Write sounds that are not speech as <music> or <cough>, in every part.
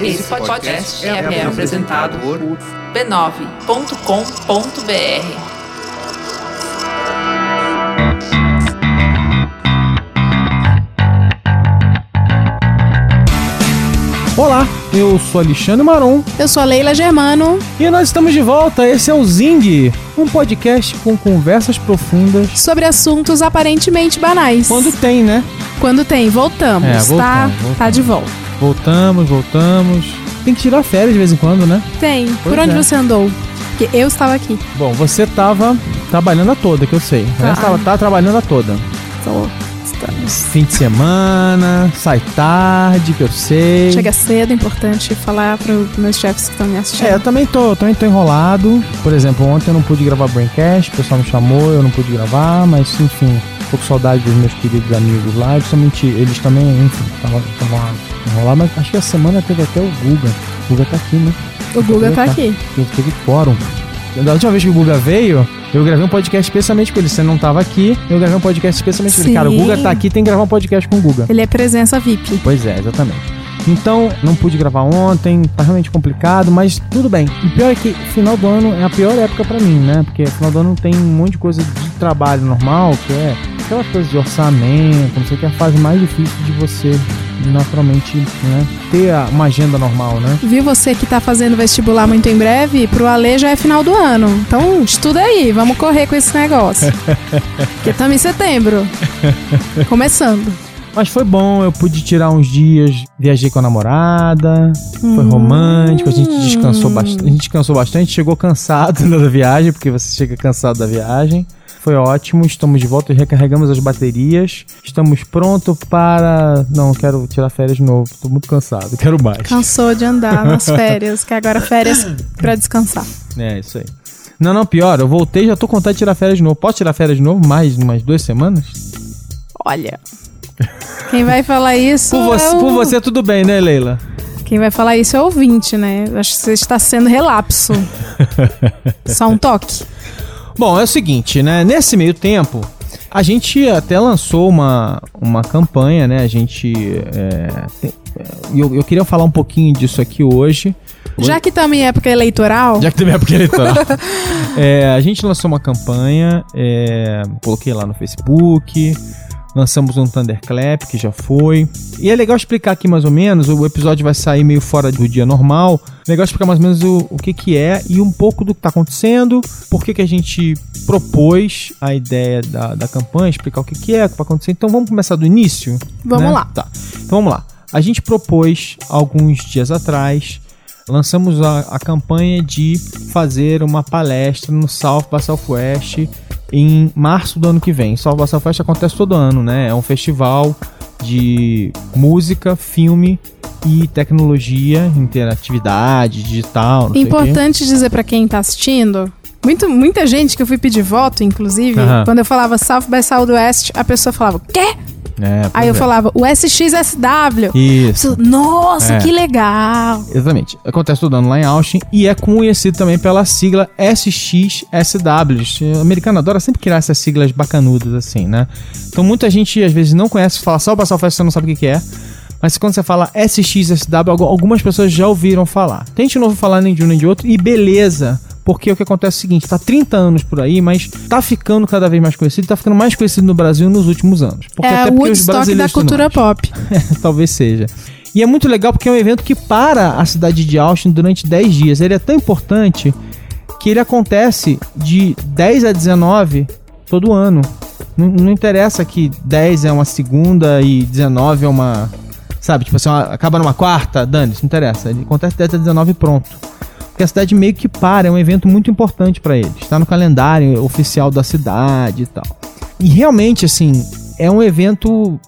Esse podcast é, é apresentado por b9.com.br. Olá, eu sou Alexandre Maron Eu sou a Leila Germano. e nós estamos de volta. Esse é o Zing, um podcast com conversas profundas. Sobre assuntos aparentemente banais. Quando tem, né? Quando tem, voltamos, É, tá? voltamos, voltamos. Tá de volta. Voltamos, voltamos. Tem que tirar férias de vez em quando, né? Tem. Por Pois onde é. você andou? Porque eu estava aqui. Bom, você tava trabalhando a toda, que eu sei. Né? Tá. Você tava, tá trabalhando a toda. Tô- Estamos. Fim de semana, sai tarde, que eu sei. Chega cedo, é importante falar para os meus chefes que estão me assistindo. É, eu também tô, também tô enrolado. Por exemplo, ontem eu não pude gravar Braincast, o pessoal me chamou, eu não pude gravar, mas enfim, tô com saudade dos meus queridos amigos lá. Principalmente eles também, enfim, estavam enrolados, mas acho que a semana teve até o Guga. O Guga tá aqui, né? o Guga tá Tá. aqui. Teve, quórum. Da última vez que o Guga veio, eu gravei um podcast especialmente com ele. Você não tava aqui, eu gravei um podcast especialmente com ele. Cara, o. Guga tá aqui, tem que gravar um podcast com o Guga. Ele é presença VIP. Pois é, exatamente. Então, não pude gravar ontem, tá realmente complicado, mas tudo bem. O pior é que final do ano é a pior época pra mim, né? Porque final do ano tem um monte de coisa de trabalho normal, que é aquelas coisas de orçamento, não sei o que, é a fase mais difícil de você, naturalmente, né? Ter uma agenda normal, né? Viu você que tá fazendo vestibular muito em breve? Pro Ale já é final do ano. Então, estuda aí, vamos correr com esse negócio. <laughs> Porque estamos em setembro. Começando. Mas foi bom, eu pude tirar uns dias, viajei com a namorada, foi Hum. romântico, a gente descansou bastante, a gente descansou bastante, chegou cansado <laughs> da viagem, porque você chega cansado da viagem. Foi ótimo, estamos de volta, recarregamos as baterias, estamos prontos para... Não, quero tirar férias de novo, tô muito cansado, <laughs> quero mais. Cansou de andar nas <laughs> férias, que agora férias pra descansar. É, isso aí. Não, não, pior, eu voltei já tô com vontade de tirar férias de novo. Posso tirar férias de novo mais umas duas semanas? Olha. Quem vai falar isso. Por você, é o- por você tudo bem, né, Leila? Quem vai falar isso é o ouvinte, né? Acho que você está sendo relapso. <laughs> Só um toque. Bom, é o seguinte, né? Nesse meio tempo, a gente até lançou uma, uma campanha, né? A gente. É, tem- é, eu, eu queria falar um pouquinho disso aqui hoje. Já que estamos em época eleitoral, Já que teve época eleitoral. <laughs> É, a gente lançou uma campanha, é, coloquei lá no Facebook, lançamos um Thunderclap, que já foi. E é legal explicar aqui mais ou menos, o episódio vai sair meio fora do dia normal. Legal explicar mais ou menos o, o que, que é e um pouco do que está acontecendo, por que, que a gente propôs a ideia da, da campanha, explicar o que, que é, o que vai acontecer. Então vamos começar do início? Vamos né? lá. Tá. Então vamos lá. A gente propôs alguns dias atrás lançamos a, a campanha de fazer uma palestra no South by Southwest em março do ano que vem. By Southwest acontece todo ano, né? É um festival de música, filme e tecnologia, interatividade, digital, importante dizer pra quem tá assistindo. Muito, muita gente que eu fui pedir voto, inclusive, Aham. quando eu falava South by Southwest, a pessoa falava, quê? É, Aí eu é. falava, o SXSW. Isso. Nossa, É. que legal. Exatamente. Acontece ano lá em Austin e é conhecido também pela sigla SXSW. O americano adora sempre criar essas siglas bacanudas assim, né? Então muita gente às vezes não conhece, fala só o Basal Fest, você não sabe o que que é. Mas quando você fala SXSW, algu- algumas pessoas já ouviram falar. Não ouviu falar nem de um nem de outro e beleza. Porque o que acontece é o seguinte, tá 30 anos por aí, mas tá ficando cada vez mais conhecido, tá ficando mais conhecido no Brasil nos últimos anos. Porque é até o Woodstock da cultura pop. <laughs> Talvez seja. E é muito legal porque é um evento que para a cidade de Austin durante 10 dias. Ele é tão importante que ele acontece de 10 a 19 todo ano. Não, não interessa que 10 é uma segunda e 19 é uma. Sabe, tipo assim, uma- acaba numa quarta, dane, não interessa. Ele acontece 10 a 19 e pronto. Porque a cidade meio que para, é um evento muito importante para eles. Está no calendário oficial da cidade e tal. E realmente, assim, é um evento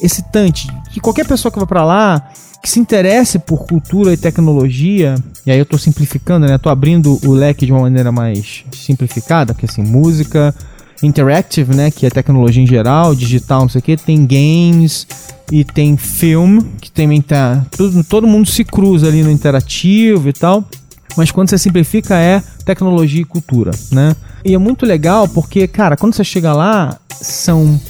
excitante. Que qualquer pessoa que vai pra lá, que se interesse por cultura e tecnologia, e aí eu tô simplificando, né? Tô abrindo o leque de uma maneira mais simplificada, porque assim, música, interactive, né? Que é tecnologia em geral, digital, não sei o que, tem games e tem filme, que também tá. Todo, todo mundo se cruza ali no interativo e tal. Mas quando você simplifica é tecnologia e cultura, né? E é muito legal porque, cara, quando você chega lá, são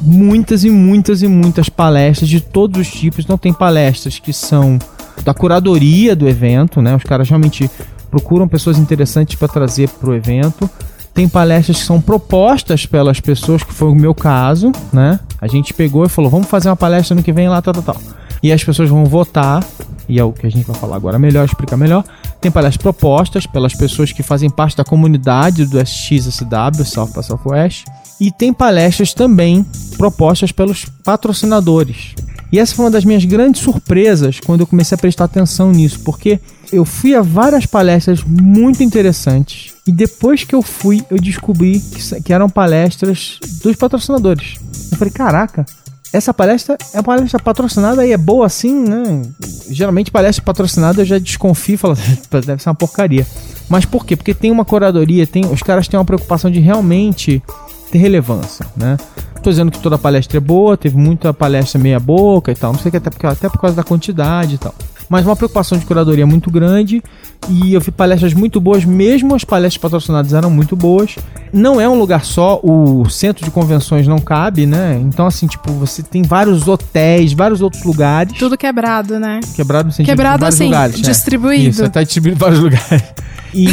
muitas e muitas e muitas palestras de todos os tipos. Então tem palestras que são da curadoria do evento, né? Os caras realmente procuram pessoas interessantes para trazer para o evento. Tem palestras que são propostas pelas pessoas, que foi o meu caso, né? A gente pegou e falou, vamos fazer uma palestra no que vem lá, tal, tal, tal. E as pessoas vão votar, e é o que a gente vai falar agora melhor, explicar melhor. Tem palestras propostas pelas pessoas que fazem parte da comunidade do SXSW, South by Southwest. E tem palestras também propostas pelos patrocinadores. E essa foi uma das minhas grandes surpresas quando eu comecei a prestar atenção nisso, porque eu fui a várias palestras muito interessantes e depois que eu fui, eu descobri que, que eram palestras dos patrocinadores. Eu falei, caraca, essa palestra é uma palestra patrocinada e é boa assim, né? Geralmente palestra patrocinada eu já desconfio e falo, <laughs> deve ser uma porcaria. Mas por quê? Porque tem uma curadoria, tem, os caras têm uma preocupação de realmente ter relevância, né? Tô dizendo que toda palestra é boa, teve muita palestra meia boca e tal, não sei que, até, porque, até por causa da quantidade e tal mas uma preocupação de curadoria muito grande. E eu vi palestras muito boas, mesmo as palestras patrocinadas eram muito boas. Não é um lugar só, o centro de convenções não cabe, né? Então, assim, tipo, você tem vários hotéis, vários outros lugares. Tudo quebrado, né? Quebrado no sentido Quebrado de vários assim, lugares. né? distribuído. Isso, tá distribuído em vários lugares. <laughs> E.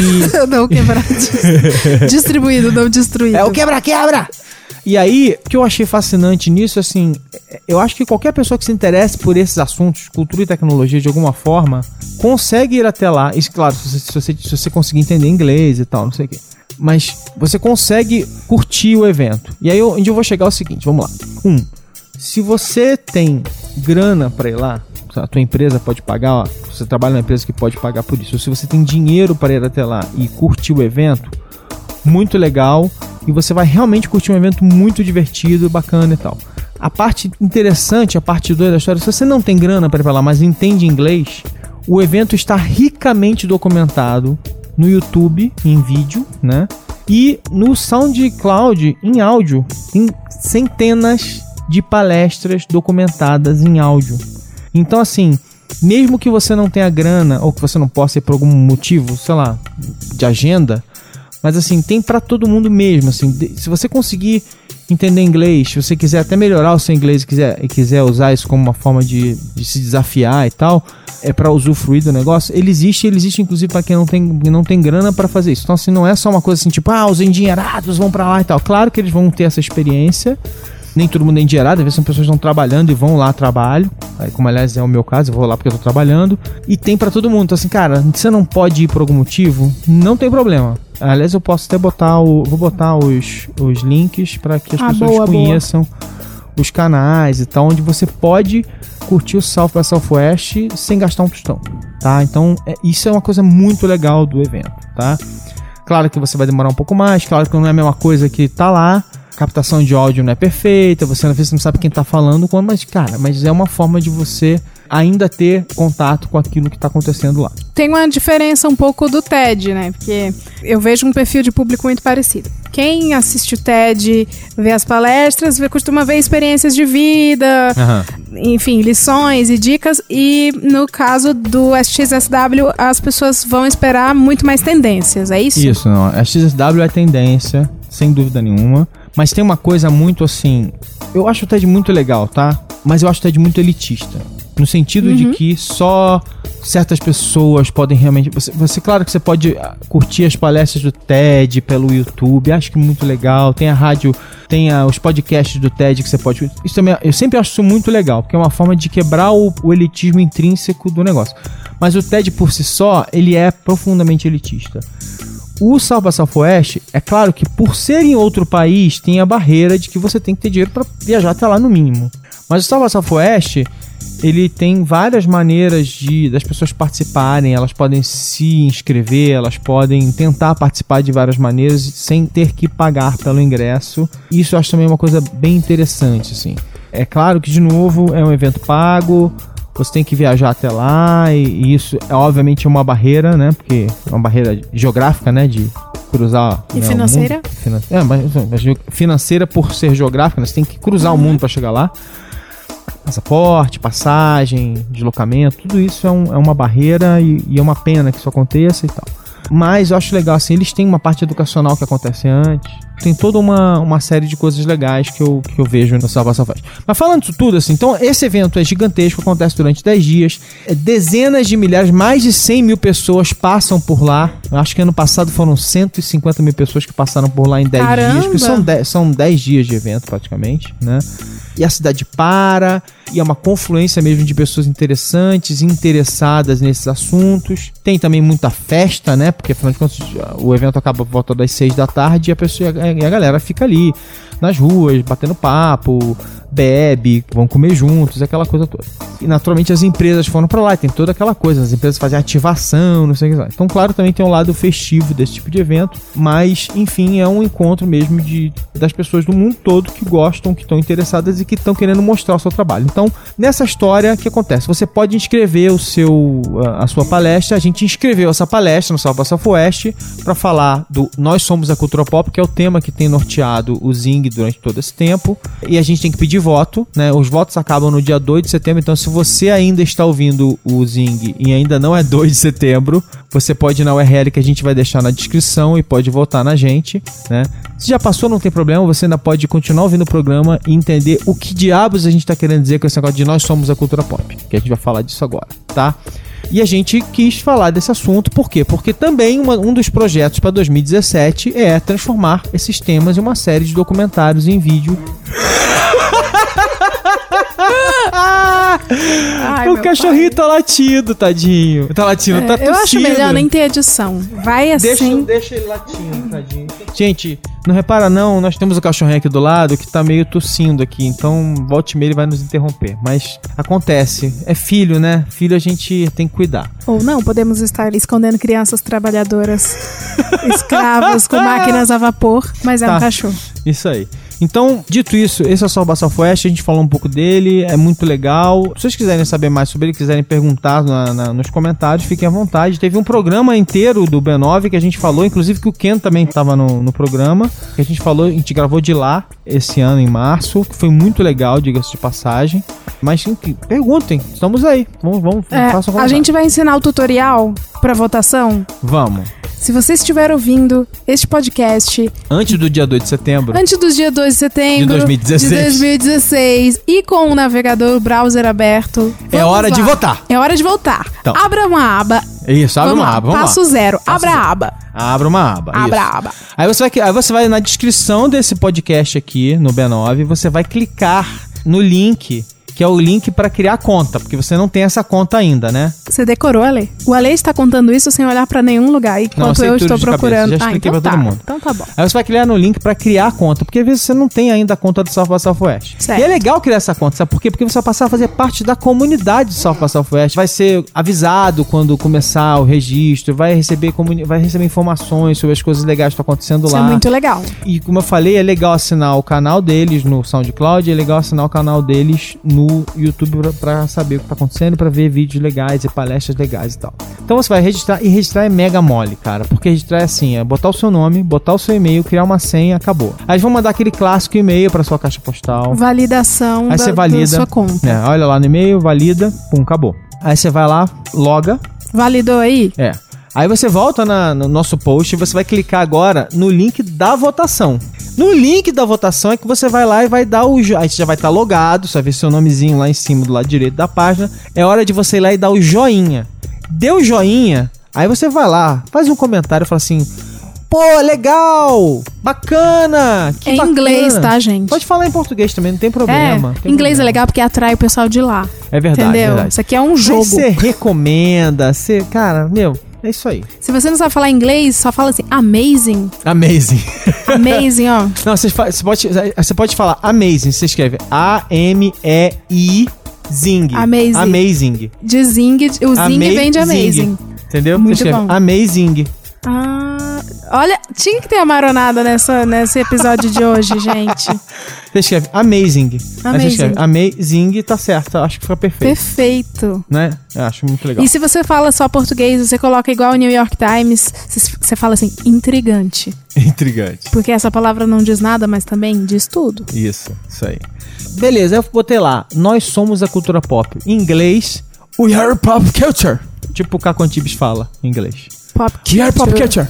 não quebrado. <laughs> distribuído, não destruído. É o quebra-quebra! E aí, o que eu achei fascinante nisso, assim, eu acho que qualquer pessoa que se interesse por esses assuntos, cultura e tecnologia de alguma forma, consegue ir até lá. Isso, claro, se você, se você, se você conseguir entender inglês e tal, não sei o quê. Mas você consegue curtir o evento. E aí, onde eu vou chegar é o seguinte: vamos lá. Um, se você tem grana para ir lá, a tua empresa pode pagar, ó, você trabalha numa empresa que pode pagar por isso. Se você tem dinheiro para ir até lá e curtir o evento, muito legal e você vai realmente curtir um evento muito divertido, bacana e tal. A parte interessante, a parte 2 da história, se você não tem grana para ir pra lá, mas entende inglês, o evento está ricamente documentado no YouTube em vídeo, né? E no SoundCloud em áudio. Tem centenas de palestras documentadas em áudio. Então, assim, mesmo que você não tenha grana ou que você não possa ir por algum motivo, sei lá, de agenda, mas assim, tem para todo mundo mesmo, assim, se você conseguir entender inglês, se você quiser até melhorar o seu inglês e quiser, e quiser usar isso como uma forma de, de se desafiar e tal, é para usufruir do negócio, ele existe, ele existe inclusive para quem não tem, não tem grana para fazer isso. Então assim, não é só uma coisa assim, tipo, ah, os endinheirados vão para lá e tal. Claro que eles vão ter essa experiência, nem todo mundo é endinheirado, às vezes são pessoas que estão trabalhando e vão lá trabalho. Aí, como aliás é o meu caso, eu vou lá porque eu tô trabalhando. E tem para todo mundo. Então, assim, cara, você não pode ir por algum motivo, não tem problema. Aliás, eu posso até botar o. Vou botar os, os links para que as Ah, pessoas boa, boa. conheçam os canais e tal, onde você pode curtir o South by Southwest sem gastar um tostão, tá? Então, é- isso é uma coisa muito legal do evento, tá? Claro que você vai demorar um pouco mais, claro que não é a mesma coisa que tá lá. A captação de áudio não é perfeita, você às vezes não sabe quem tá falando, quando, mas cara, mas é uma forma de você ainda ter contato com aquilo que tá acontecendo lá. Tem uma diferença um pouco do TED, né? Porque eu vejo um perfil de público muito parecido. Quem assiste o TED, vê as palestras, vê, costuma ver experiências de vida, enfim, lições e dicas. E no caso do SXSW, as pessoas vão esperar muito mais tendências, é isso? Isso, não. A XSW é tendência, sem dúvida nenhuma. Mas tem uma coisa muito assim. Eu acho o TED muito legal, tá? Mas eu acho o TED muito elitista. No sentido de que só certas pessoas podem realmente. Você, você, claro que você pode ah, curtir as palestras do TED pelo YouTube, acho que muito legal. Tem a rádio, tem a- os podcasts do TED que você pode. Isso também, eu sempre acho isso muito legal, porque é uma forma de quebrar o, o elitismo intrínseco do negócio. Mas o TED por si só, ele é profundamente elitista. O by Southwest, é claro que por ser em outro país, tem a barreira de que você tem que ter dinheiro para viajar até lá no mínimo. Mas o South by Southwest, ele tem várias maneiras de das pessoas participarem, elas podem se inscrever, elas podem tentar participar de várias maneiras sem ter que pagar pelo ingresso. Isso eu acho também uma coisa bem interessante, assim. É claro que de novo é um evento pago, você tem que viajar até lá e, e isso é obviamente uma barreira, né? Porque é uma barreira geográfica, né? De cruzar. E né, financeira? Finan- é, mas, mas financeira por ser geográfica, né? Você tem que cruzar o mundo para chegar lá. Passaporte, passagem, deslocamento, tudo isso é, um- é uma barreira e, e é uma pena que isso aconteça e tal. Mas eu acho legal, assim, eles têm uma parte educacional que acontece antes. Tem toda uma, uma série de coisas legais que eu, que eu vejo no Salvação Fest. Mas falando disso tudo, assim, então esse evento é gigantesco, acontece durante 10 dias. É, dezenas de milhares, mais de 100 mil pessoas passam por lá. Eu acho que ano passado foram 150 mil pessoas que passaram por lá em 10 Caramba! dias. Porque são 10, são 10 dias de evento, praticamente, né? E a cidade para, e é uma confluência mesmo de pessoas interessantes, interessadas nesses assuntos. Tem também muita festa, né? Porque afinal de contas o evento acaba por volta das 6 da tarde e a, pessoa, e a galera fica ali nas ruas, batendo papo, bebe, vão comer juntos, aquela coisa toda. E naturalmente as empresas foram para lá, tem toda aquela coisa, as empresas fazem ativação, não sei o que lá. Então, claro, também tem um lado festivo desse tipo de evento, mas enfim, é um encontro mesmo de das pessoas do mundo todo que gostam, que estão interessadas e que estão querendo mostrar o seu trabalho. Então, nessa história, o que acontece? Você pode inscrever o seu a sua palestra, a gente inscreveu essa palestra no Salva Southwest para falar do Nós Somos a Cultura Pop, que é o tema que tem norteado o Zing durante todo esse tempo, e a gente tem que pedir voto, né? Os votos acabam no dia 2 de setembro, então se você ainda está ouvindo o Zing e ainda não é 2 de setembro, você pode ir na URL que a gente vai deixar na descrição e pode votar na gente, né? Se já passou, não tem problema, você ainda pode continuar ouvindo o programa e entender o que diabos a gente está querendo dizer com esse negócio de nós somos a cultura pop, que a gente vai falar disso agora, tá? E a gente quis falar desse assunto, por quê? Porque também uma- um dos projetos para 2017 é transformar esses temas em uma série de documentários em vídeo. Ai, <laughs> o cachorrinho tá latindo, tadinho. Tá latindo, tá pai. Eu acho tossindo. melhor nem ter edição. Vai assim. Deixa, deixa ele latindo, tadinho. Gente, não repara não, nós temos o cachorrinho aqui do lado que tá meio tossindo aqui, então volte e meia ele vai nos interromper. Mas acontece, é filho, né? Filho a gente tem que cuidar. Ou não, podemos estar escondendo crianças trabalhadoras, <laughs> escravos com máquinas a vapor, mas é Tá. um cachorro. Isso aí. Então, dito isso, esse é o Salva Southwest, a gente falou um pouco dele, é muito legal. Se vocês quiserem saber mais sobre ele, quiserem perguntar na- na- nos comentários, fiquem à vontade. Teve um programa inteiro do B9 que a gente falou, inclusive que o Ken também estava no, no programa, que a gente falou, a gente gravou de lá esse ano, em março, que foi muito legal, diga-se de passagem. Mas perguntem, estamos aí. Vamos, vamos, É, façam a gente vai ensinar o tutorial para votação. Vamos. Se você estiver ouvindo este podcast Antes do dia 2 de setembro, antes do dia 2 de setembro De 2016. de 2016 e com o navegador, o browser aberto, é hora de lá. votar. É hora de voltar. Então. Abra uma aba. Isso, abre uma lá, aba, vamos Passo lá. zero. Abra a aba. Abra uma aba. Abra isso. a aba. Aí você, vai, aí você vai na descrição desse podcast aqui, no B9, você vai clicar no link, que é o link para criar conta, porque você não tem essa conta ainda, né? Você decorou, Ale? O Ale está contando isso sem olhar pra nenhum lugar, enquanto sei eu estou de cabeça, procurando. já ah, então pra tá. todo mundo. Então tá bom. Aí você vai criar no link para criar a conta, porque às vezes você não tem ainda a conta do South by Southwest. Certo. E é legal criar essa conta, sabe por quê? Porque você vai passar a fazer parte da comunidade do South by Southwest. Vai ser avisado quando começar o registro, vai receber, vai receber informações sobre as coisas legais que estão acontecendo Isso lá. é muito legal. E como eu falei, é legal assinar o canal deles no SoundCloud, é legal assinar o canal deles no YouTube pra, pra saber o que tá acontecendo, pra ver vídeos legais e palestras legais e tal. Então você vai registrar, e registrar é mega mole, cara, porque registrar é assim, é botar o seu nome, botar o seu e-mail, criar uma senha, acabou. Aí vão mandar aquele clássico e-mail pra sua caixa postal. Validação Aí da, você valida. da sua conta. É, olha lá no e-mail, valida, pum, acabou. Aí você vai lá, loga, Validou aí? é. Aí você volta na- no nosso post e você vai clicar agora no link da votação. No link da votação é que você vai lá e vai dar o. Aí você já vai estar logado, você vai ver seu nomezinho lá em cima do lado direito da página. É hora de você ir lá e dar o joinha. Deu joinha, aí você vai lá, faz um comentário e fala assim. Pô, legal! Bacana! Que É em bacana." inglês, tá, gente? Pode falar em português também, não tem problema. É, tem inglês é problema. legal porque atrai o pessoal de lá. É verdade, entendeu? verdade. Isso aqui é um Aí jogo. Você recomenda, você. Cara, meu, é isso aí. Se você não sabe falar inglês, só fala assim, amazing. Amazing. Amazing, ó. <laughs> Não, você, fa- você pode, você pode falar amazing. Você escreve A-M-E-I Zing. Amazing. Amazing. De zing, o zing vem de amazing. Entendeu? Muito você escreve bom. Amazing. Ah, olha, tinha que ter a maronada nessa, nesse episódio de hoje, <laughs> gente. Você escreve amazing. Amazing. escreve amazing, tá certo. Acho que fica perfeito. Perfeito. Né? Eu acho muito legal. E se você fala só português, você coloca igual o New York Times, você- você fala assim, intrigante. <laughs> Intrigante. Porque essa palavra não diz nada, mas também diz tudo. Isso, isso aí. Beleza, eu botei lá. Nós somos a cultura pop. Em inglês, we are pop culture. Tipo o Caco Antibes fala em inglês. Pop We are pop culture. culture.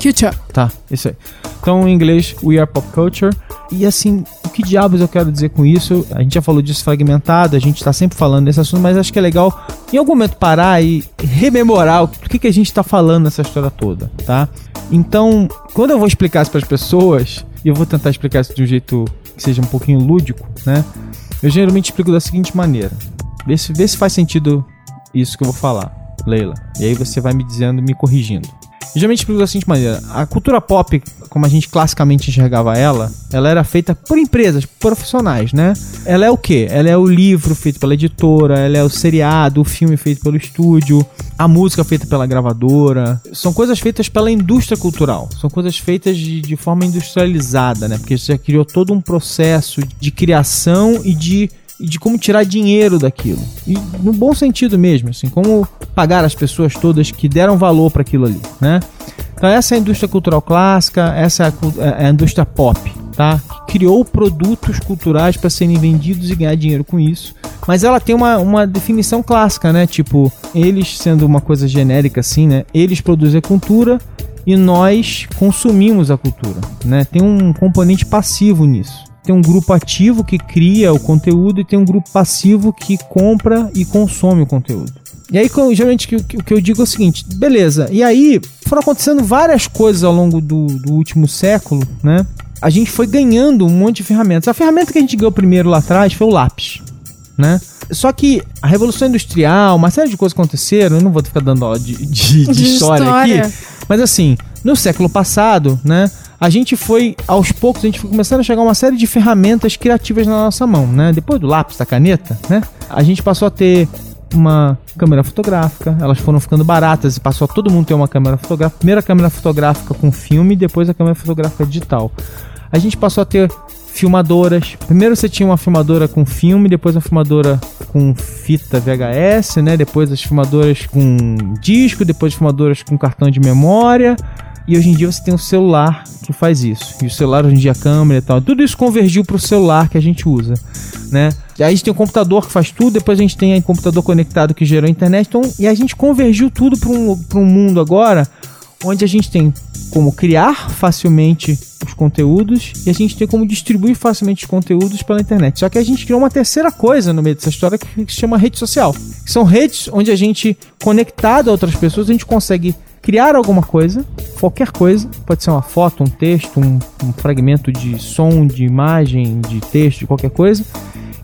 Culture. Tá, isso aí. Então, em inglês, we are pop culture. E assim, o que diabos eu quero dizer com isso? A gente já falou disso fragmentado, a gente tá sempre falando desse assunto, mas acho que é legal em algum momento parar e rememorar o que, que a gente tá falando nessa história toda, tá? Então, quando eu vou explicar isso para as pessoas, e eu vou tentar explicar isso de um jeito que seja um pouquinho lúdico, né? Eu geralmente explico da seguinte maneira. Vê se, vê se faz sentido isso que eu vou falar, Leila. E aí você vai me dizendo, me corrigindo. Geralmente explico da seguinte maneira: a cultura pop, como a gente classicamente enxergava ela, ela era feita por empresas profissionais, né? Ela é o quê? Ela é o livro feito pela editora, ela é o seriado, o filme feito pelo estúdio, a música feita pela gravadora. São coisas feitas pela indústria cultural, são coisas feitas de, de forma industrializada, né? Porque você criou todo um processo de criação e de e de como tirar dinheiro daquilo. E no bom sentido mesmo, assim, como pagar as pessoas todas que deram valor para aquilo ali, né? Então essa é a indústria cultural clássica, essa é a, é a indústria pop, tá? Que criou produtos culturais para serem vendidos e ganhar dinheiro com isso. Mas ela tem uma, uma definição clássica, né? Tipo, eles sendo uma coisa genérica assim, né? Eles produzem a cultura e nós consumimos a cultura, né? Tem um componente passivo nisso tem um grupo ativo que cria o conteúdo e tem um grupo passivo que compra e consome o conteúdo. E aí, geralmente, o que, o que eu digo é o seguinte: beleza, e aí foram acontecendo várias coisas ao longo do, do último século, né? A gente foi ganhando um monte de ferramentas. A ferramenta que a gente ganhou primeiro lá atrás foi o lápis, né? Só que a Revolução Industrial, uma série de coisas aconteceram, eu não vou ficar dando aula de, de, de De história, história. aqui, mas assim, no século passado, né? A gente foi, aos poucos, a gente foi começando a chegar uma série de ferramentas criativas na nossa mão, né? Depois do lápis, da caneta, né? A gente passou a ter uma câmera fotográfica, elas foram ficando baratas e passou a todo mundo ter uma câmera fotográfica. Primeiro a câmera fotográfica com filme, depois a câmera fotográfica digital. A gente passou a ter filmadoras. Primeiro você tinha uma filmadora com filme, depois uma filmadora com fita VHS, né? Depois as filmadoras com disco, depois filmadoras com cartão de memória. E hoje em dia você tem o celular que faz isso. E o celular hoje em dia a câmera e tal. Tudo isso convergiu para o celular que a gente usa, né? Aí a gente tem o computador que faz tudo, depois a gente tem o computador conectado que gerou a internet. Então, e a gente convergiu tudo para um, um mundo agora onde a gente tem como criar facilmente os conteúdos e a gente tem como distribuir facilmente os conteúdos pela internet. Só que a gente criou uma terceira coisa no meio dessa história que se chama rede social. São redes onde a gente, conectado a outras pessoas, a gente consegue criar alguma coisa, qualquer coisa, pode ser uma foto, um texto, um, um fragmento de som, de imagem, de texto, de qualquer coisa,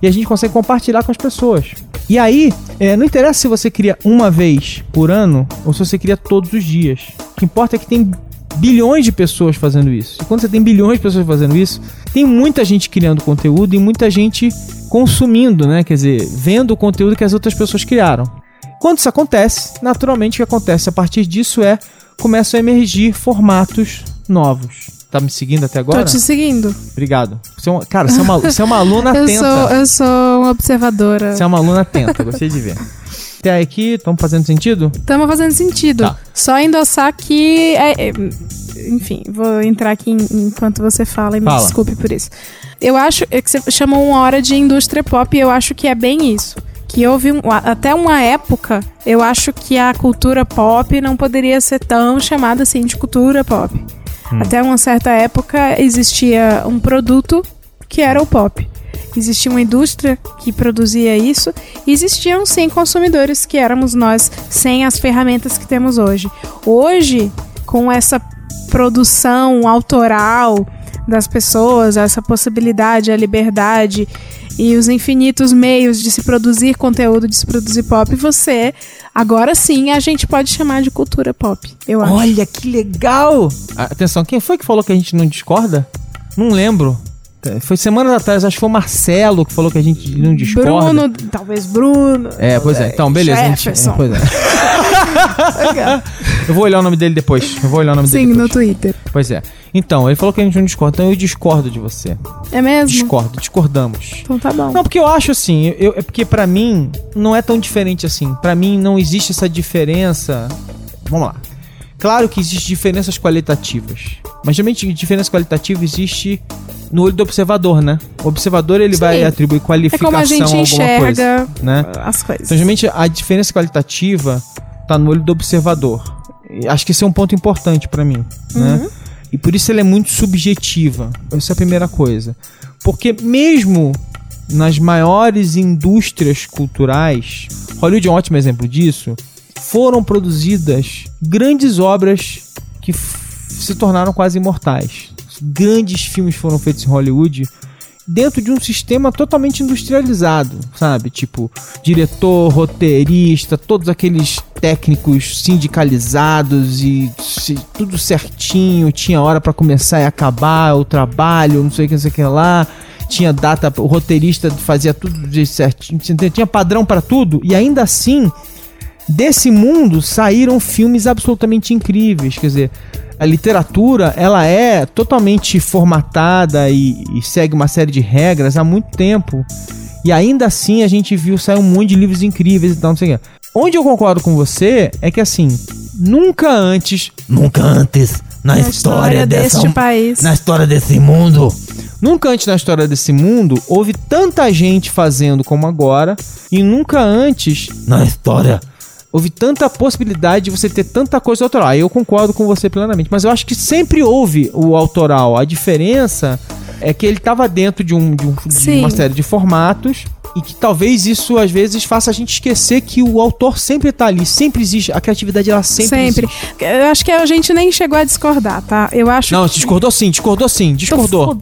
e a gente consegue compartilhar com as pessoas. E aí, é, não interessa se você cria uma vez por ano ou se você cria todos os dias. O que importa é que tem bilhões de pessoas fazendo isso. E quando você tem bilhões de pessoas fazendo isso, tem muita gente criando conteúdo e muita gente consumindo, né? Quer dizer, vendo o conteúdo que as outras pessoas criaram. Quando isso acontece, naturalmente o que acontece a partir disso é começam a emergir formatos novos. Tá me seguindo até agora? Tô te seguindo. Obrigado. Você é uma, cara, você é uma, você é uma aluna <laughs> Eu atenta. sou, eu sou uma observadora. Você é uma aluna atenta, gostei de ver. Até aqui, estão fazendo sentido? Estamos fazendo sentido. Tá. Só endossar que. é- é- enfim, vou entrar aqui em- enquanto você fala e me Fala. desculpe por isso. Eu acho é que você chamou uma hora de indústria pop e eu acho que é bem isso. Que houve um- até uma época, eu acho que a cultura pop não poderia ser tão chamada assim de cultura pop. Até uma certa época existia um produto que era o pop. Existia uma indústria que produzia isso e existiam sim consumidores que éramos nós sem as ferramentas que temos hoje. Hoje, com essa produção autoral das pessoas, essa possibilidade, a liberdade e os infinitos meios de se produzir conteúdo, de se produzir pop, você agora sim a gente pode chamar de cultura pop. Eu acho. Olha que legal! Atenção, quem foi que falou que a gente não discorda? Não lembro. Foi semanas atrás, acho que foi o Marcelo que falou que a gente não discorda. Bruno, talvez Bruno. É, pois é. Então, beleza. a gente- é, pois é. Eu vou olhar o nome dele depois. Eu vou olhar o nome Sim, dele no depois. Twitter. Pois é. Então, ele falou que a gente não discorda. Então eu discordo de você. É mesmo? Discordo, discordamos. Então tá bom. Não, porque eu acho assim, eu, é porque pra mim não é tão diferente assim. Pra mim não existe essa diferença. Vamos lá. Claro que existem diferenças qualitativas. Mas geralmente diferença qualitativa existe no olho do observador, né? O observador ele Sim. vai atribuir É qualificação como a gente a alguma coisa, né? as coisas. Então, geralmente a diferença qualitativa tá no olho do observador. acho que esse é um ponto importante pra mim, né? E por isso ela é muito subjetiva. Essa é a primeira coisa. Porque mesmo nas maiores indústrias culturais, Hollywood é um ótimo exemplo disso, foram produzidas grandes obras que se tornaram quase imortais. Grandes filmes foram feitos em Hollywood dentro de um sistema totalmente industrializado, sabe? Tipo, diretor, roteirista, todos aqueles técnicos sindicalizados e tudo certinho, tinha hora pra começar e acabar o trabalho, não sei o que, não sei o que lá. Tinha data, o roteirista fazia tudo certinho, tinha- padrão pra tudo e ainda assim desse mundo saíram filmes absolutamente incríveis. Quer dizer, a literatura ela é totalmente formatada e, e segue uma série de regras há muito tempo. E ainda assim a gente viu sair um monte de livros incríveis e tal, não sei o quê. Onde eu concordo com você é que assim, nunca antes, nunca antes na, Na história, dessa deste país. na história desse mundo. Nunca antes na história desse mundo houve tanta gente fazendo como agora e nunca antes na história houve tanta possibilidade de você ter tanta coisa autoral. Aí eu concordo com você plenamente, mas eu acho que sempre houve o autoral. A diferença é que ele estava dentro de, um, de, um- de uma série de formatos e que talvez isso às vezes faça a gente esquecer que o autor sempre tá ali, sempre existe, a criatividade ela sempre, Sempre. existe. Eu acho que a gente nem chegou a discordar, tá? Eu acho Não, discordou sim, discordou sim, discordou.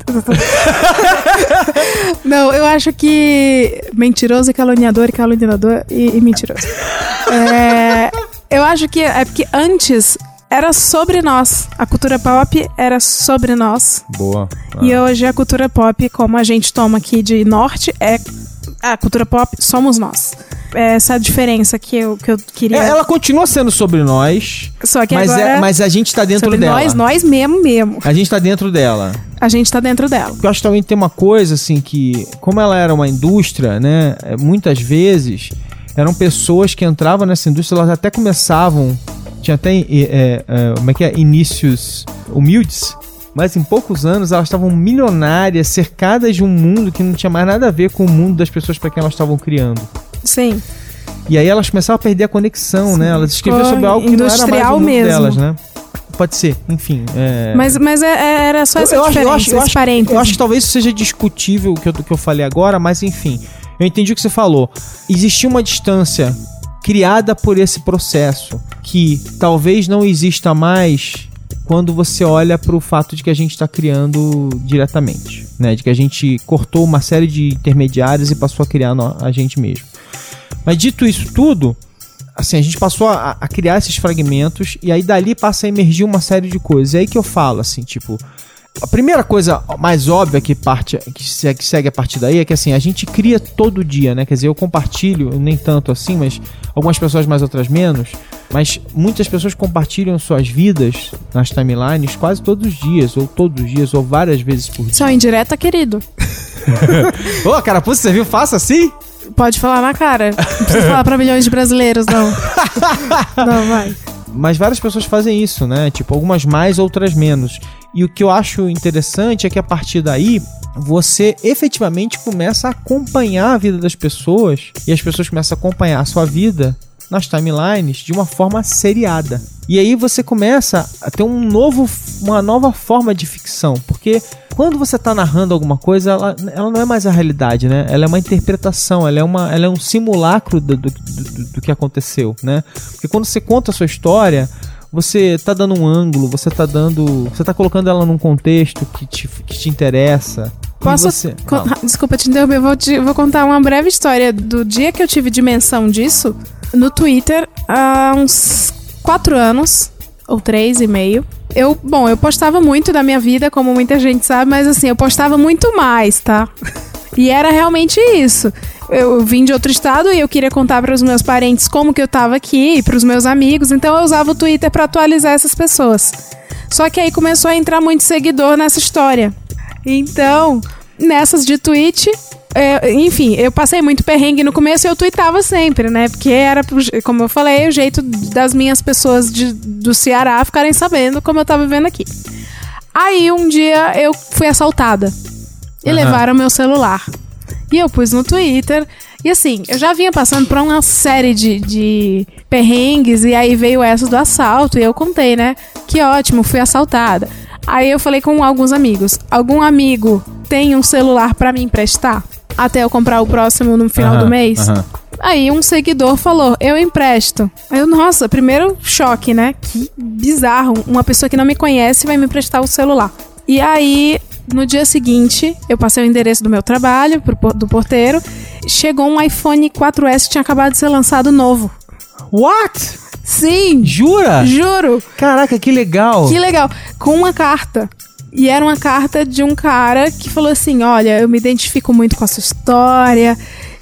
Não, eu acho que mentiroso e caluniador e caluniador e, e mentiroso. É, eu acho que é porque antes era sobre nós. A cultura pop era sobre nós. Boa. E hoje a cultura pop, como a gente toma aqui de norte, é a cultura pop somos nós. É essa diferença que eu, que eu queria. É, ela continua sendo sobre nós, Só que mas, agora é, mas a gente tá dentro sobre dela. nós, nós mesmo mesmo. A gente tá dentro dela. A gente tá dentro dela. Eu acho que também tem uma coisa, assim, que, como ela era uma indústria, né, é, muitas vezes eram pessoas que entravam nessa indústria, elas até começavam, tinha até, é, é, é, como é que é, inícios humildes, mas em poucos anos elas estavam milionárias, cercadas de um mundo que não tinha mais nada a ver com o mundo das pessoas para quem elas estavam criando. Sim. E aí elas começavam a perder a conexão, né? Elas escreviam sobre algo que não era mais o mundo mesmo. delas, né? Pode ser, enfim. É... Mas, mas é- é- era só essa eu, acho, eu, diferença, acho, eu, acho, parêntese. eu acho que talvez isso seja discutível o que eu, que eu falei agora, mas enfim. Eu entendi o que você falou. Existia uma distância criada por esse processo que talvez não exista mais quando você olha para o fato de que a gente está criando diretamente, né? De que a gente cortou uma série de intermediários e passou a criar a gente mesmo. Mas dito isso tudo, assim, a gente passou a, a criar esses fragmentos e aí dali passa a emergir uma série de coisas. É aí que eu falo, assim, tipo, a primeira coisa mais óbvia que parte que segue, a partir daí é que assim, a gente cria todo dia, né? Quer dizer, eu compartilho, nem tanto assim, mas algumas pessoas mais, outras menos, mas muitas pessoas compartilham suas vidas nas timelines quase todos os dias, ou todos os dias, ou várias vezes por dia. Só indireta, querido. <laughs> Ô, cara, você viu? Faça assim? Pode falar na cara. Não precisa falar pra milhões de brasileiros, não. <laughs> não, vai. Mas várias pessoas fazem isso, né? Tipo, algumas mais, outras menos. E o que eu acho interessante é que a partir daí você efetivamente começa a acompanhar a vida das pessoas e as pessoas começam a acompanhar a sua vida nas timelines de uma forma seriada. E aí você começa a ter um novo, uma nova forma de ficção, porque quando você está narrando alguma coisa, ela, ela não é mais a realidade, né? Ela é uma interpretação, ela é, uma, ela é um simulacro do, do, do, do que aconteceu, né? Porque quando você conta a sua história, você tá dando um ângulo, você tá dando. Você tá colocando ela num contexto que te, que te interessa. Posso. você-. <laughs> Desculpa te interromper, eu vou, te- vou contar uma breve história do dia que eu tive dimensão disso no Twitter há uns quatro anos, ou três e meio. Eu, bom, eu postava muito da minha vida, como muita gente sabe, mas assim, eu postava muito mais, tá? <laughs> E era realmente isso. Eu vim de outro estado e eu queria contar para os meus parentes como que eu tava aqui, para os meus amigos, então eu usava o Twitter para atualizar essas pessoas. Só que aí começou a entrar muito seguidor nessa história. Então, nessas de tweet, é, enfim, eu passei muito perrengue no começo e eu tweetava sempre, né? Porque era, como eu falei, o jeito das minhas pessoas de- do Ceará ficarem sabendo como eu tava vivendo aqui. Aí um dia eu fui assaltada e Aham. levaram meu celular. E eu pus no Twitter E assim, eu já vinha passando por uma série de, de perrengues e aí veio essa do assalto e eu contei, né? Que ótimo, fui assaltada. Aí eu falei com alguns amigos. Algum amigo tem um celular pra me emprestar? Até eu comprar o próximo no final Aham, do mês? aham. Aí um seguidor falou, eu empresto. Aí eu, nossa, primeiro choque, né? Que bizarro. Uma pessoa que não me conhece vai me emprestar o celular. E aí, no dia seguinte, eu passei o endereço do meu trabalho, pro, do porteiro. Chegou um iPhone 4S que tinha acabado de ser lançado novo. What? Sim! Jura? Juro! Caraca, que legal. Que legal. Com uma carta. E era uma carta de um cara que falou assim: Olha, eu me identifico muito com a sua história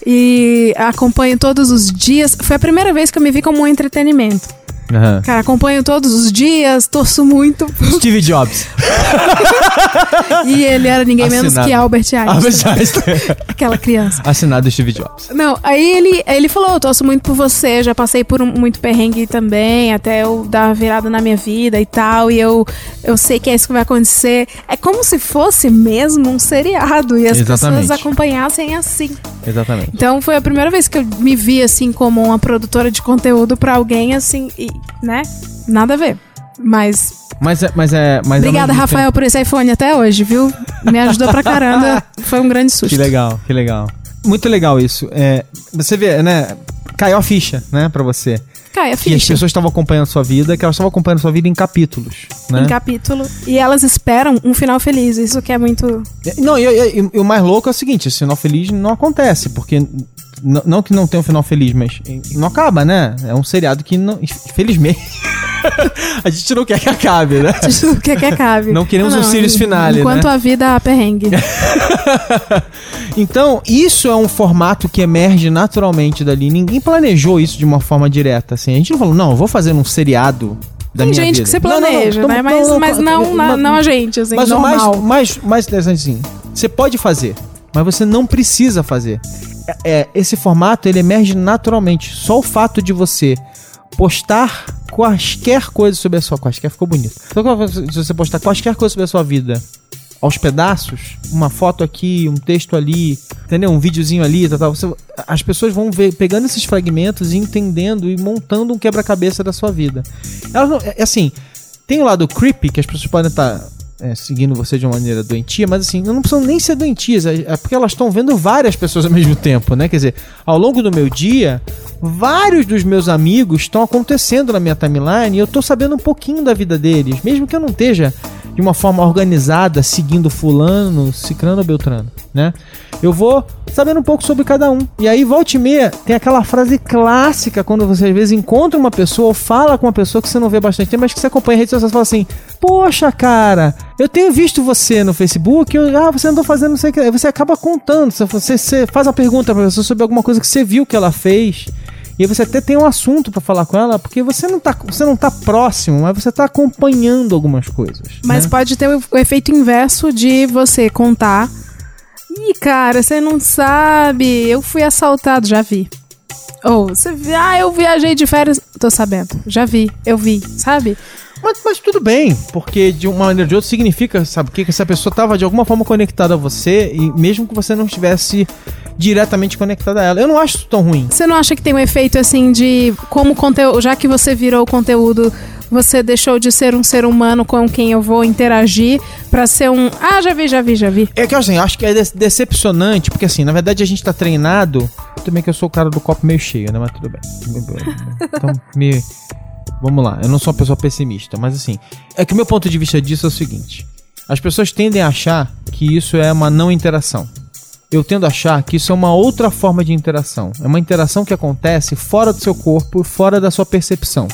e acompanho todos os dias. Foi a primeira vez que eu me vi como um entretenimento. Aham. Cara, acompanho todos os dias, torço muito. Steve <laughs> Jobs. e ele era ninguém menos Assinado. que Albert Einstein. Albert Einstein. Aquela criança. Assinado Steve Jobs. Não, aí ele, ele falou, eu torço muito por você, já passei por um, muito perrengue também, até eu dar uma virada na minha vida e tal, e eu, eu sei que é isso que vai acontecer. É como se fosse mesmo um seriado, e as Exatamente. pessoas acompanhassem assim. Exatamente. Então foi a primeira vez que eu me vi assim como uma produtora de conteúdo pra alguém assim, e, né? Nada a ver. Mas Mas é. Mas é mas ao obrigada, Rafael, por esse iPhone até hoje, viu? Me ajudou pra caramba. <laughs> Foi um grande susto. Que legal, que legal. Muito legal isso. É, você vê, né? Caiu a ficha, né, pra você. Cai a Que as ficha. pessoas estavam acompanhando a sua vida, que elas estavam acompanhando a sua vida em capítulos, né? em capítulo. E elas esperam um final feliz. Isso que é muito. Não, e, e- e o mais louco é o seguinte, esse final feliz não acontece, porque não que não tenha um final feliz, mas não acaba, né? É um seriado que não, infelizmente <laughs> a gente não quer que acabe, né? O que é que acabe. Não queremos um series finale, Enquanto né? a vida há perrengue. <laughs> Então, isso é um formato que emerge naturalmente dali. Ninguém planejou isso de uma forma direta, assim. A gente não falou, não, eu vou fazer um seriado da Tem minha gente vida. que se Não, não, não, planeja, tamo- né? Mas, mas não, na- não a gente, assim, Mas o mais, normal. mais, mais interessante assim, você pode fazer, mas você não precisa fazer. É, esse formato ele emerge naturalmente. Só o fato de você postar quaisquer coisas sobre a sua quaisquer ficou bonito. Que se você postar quaisquer coisa sobre a sua vida aos pedaços, uma foto aqui, um texto ali, entendeu? Um videozinho ali, tal, tal, você- as pessoas vão ver, pegando esses fragmentos e entendendo e montando um quebra-cabeça da sua vida. É, é assim, tem o lado creepy, que as pessoas podem estar é, seguindo você de uma maneira doentia, mas assim, não precisam nem ser doentias, é, é porque elas estão vendo várias pessoas ao mesmo tempo, né? Quer dizer, ao longo do meu dia, vários dos meus amigos estão acontecendo na minha timeline e eu tô sabendo um pouquinho da vida deles, mesmo que eu não esteja de uma forma organizada, seguindo fulano, cicrano ou beltrano, né? Eu vou sabendo um pouco sobre cada um. E aí, volta e meia, tem aquela frase clássica quando você às vezes encontra uma pessoa ou fala com uma pessoa que você não vê bastante tempo, mas que você acompanha em rede social, você fala assim, poxa, cara, eu tenho visto você no Facebook, eu, ah, você andou fazendo não sei o que. Aí você acaba contando, você, você, faz uma pergunta pra pessoa sobre alguma coisa que você viu que ela fez. E você até tem um assunto pra falar com ela, porque você não tá, você não tá próximo, mas você tá acompanhando algumas coisas. Mas né? pode ter o efeito inverso de você contar. Ih, cara, você não sabe. Eu fui assaltado, já vi. Ou você vi, ah, eu viajei de férias. Tô sabendo, já vi, eu vi, sabe? Mas, mas tudo bem, porque de uma maneira ou de outra significa, sabe, o quê? que essa pessoa estava de alguma forma conectada a você, e mesmo que você não estivesse diretamente conectado a ela. Eu não acho isso tão ruim. Você não acha que tem um efeito assim de como conteúdo, já que você virou conteúdo, você deixou de ser um ser humano com quem eu vou interagir pra ser um, ah, já vi, já vi, já vi. É que assim, acho que é de- decepcionante, porque assim, na verdade a gente tá treinado. Também que eu sou o cara do copo meio cheio, né? Mas tudo bem. <laughs> Então, me. Vamos lá, eu não sou uma pessoa pessimista, mas assim, é que o meu ponto de vista disso é o seguinte: as pessoas tendem a achar que isso é uma não interação. Eu tendo a achar que isso é uma outra forma de interação. É uma interação que acontece fora do seu corpo, fora da sua percepção.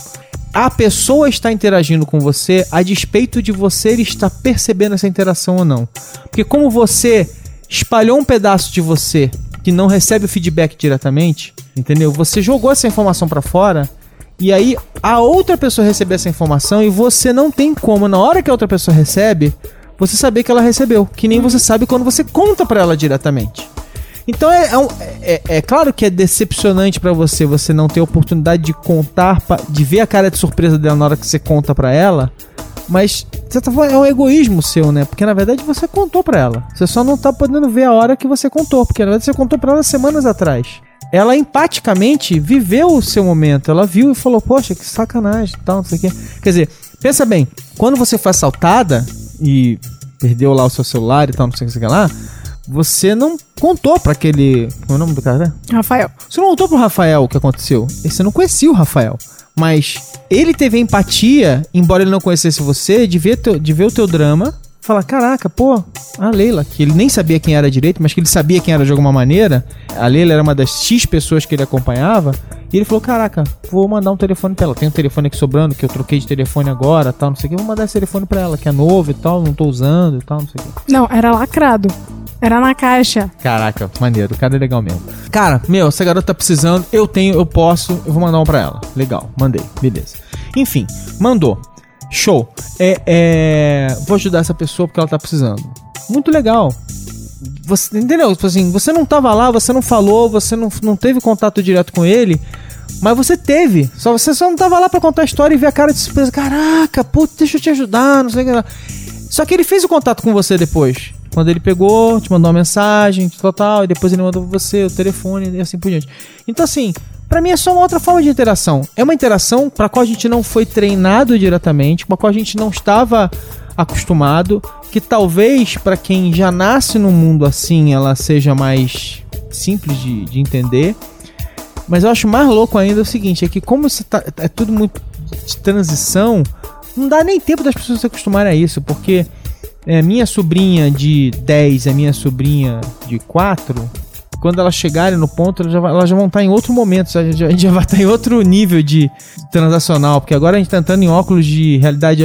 A pessoa está interagindo com você a despeito de você estar percebendo essa interação ou não. Porque como você espalhou um pedaço de você que não recebe o feedback diretamente, entendeu? Você jogou essa informação para fora e aí a outra pessoa recebe essa informação e você não tem como na hora que a outra pessoa recebe, você saber que ela recebeu, que nem você sabe quando você conta para ela diretamente. Então é, é, um- é- é claro que é decepcionante pra você você não ter a oportunidade de contar, pa- de ver a cara de surpresa dela na hora que você conta pra ela. Mas de certa forma, é um egoísmo seu, né? Porque na verdade você contou pra ela. Você só não tá podendo ver a hora que você contou, porque na verdade você contou pra ela semanas atrás. ela empaticamente viveu o seu momento. Ela viu e falou, poxa, que sacanagem, tal, não sei o quê. Quer dizer, pensa bem, quando você foi assaltada e perdeu lá o seu celular e tal, não sei o que lá, você não contou para aquele. Como é o nome do cara? Rafael. Você não contou pro Rafael o que aconteceu. Você não conhecia o Rafael. Mas ele teve empatia, embora ele não conhecesse você, de ver, teu, de ver o teu drama. Falar, caraca, pô, a Leila, que ele nem sabia quem era direito, mas que ele sabia quem era de alguma maneira. A Leila era uma das X pessoas que ele acompanhava. E ele falou: Caraca, vou mandar um telefone pra ela. Tem um telefone aqui sobrando, que eu troquei de telefone agora, tal, não sei o que. Vou mandar esse telefone pra ela, que é novo e tal, não tô usando e tal, não sei o que. Não, era lacrado. Era na caixa. Caraca, maneiro, o cara é legal mesmo. Cara, meu, essa garota tá precisando, eu tenho, eu posso, eu vou mandar um pra ela. Legal, mandei, beleza. Enfim, mandou. Show. É, é, vou ajudar essa pessoa porque ela tá precisando. Muito legal. Você, entendeu? Tipo assim, você não tava lá, você não falou, você não, não teve contato direto com ele, mas você teve. Só você só não tava lá para contar a história e ver a cara de surpresa. Caraca, puta, deixa eu te ajudar, não sei o que lá. Só que ele fez o contato com você depois. Quando ele pegou, te mandou uma mensagem, total, e depois ele mandou pra você o telefone e assim por diante. Então, assim, para mim é só uma outra forma de interação. É uma interação para qual a gente não foi treinado diretamente, com a qual a gente não estava acostumado, que talvez para quem já nasce num mundo assim ela seja mais simples de, de entender. Mas eu acho mais louco ainda o seguinte, é que como tá, é tudo muito de transição, não dá nem tempo das pessoas se acostumarem a isso, porque é, minha sobrinha de 10 e a minha sobrinha de 4, quando elas chegarem no ponto, elas já, elas já vão estar em outro momento, a gente já, já vai estar em outro nível de transacional, porque agora a gente está entrando em óculos de realidade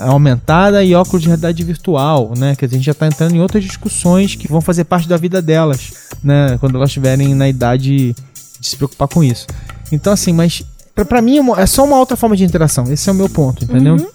aumentada e óculos de realidade virtual, né? Que a gente já está entrando em outras discussões que vão fazer parte da vida delas, né? Quando elas estiverem na idade de se preocupar com isso. Então, assim, mas para mim é só uma outra forma de interação. Esse é o meu ponto, entendeu? Uhum.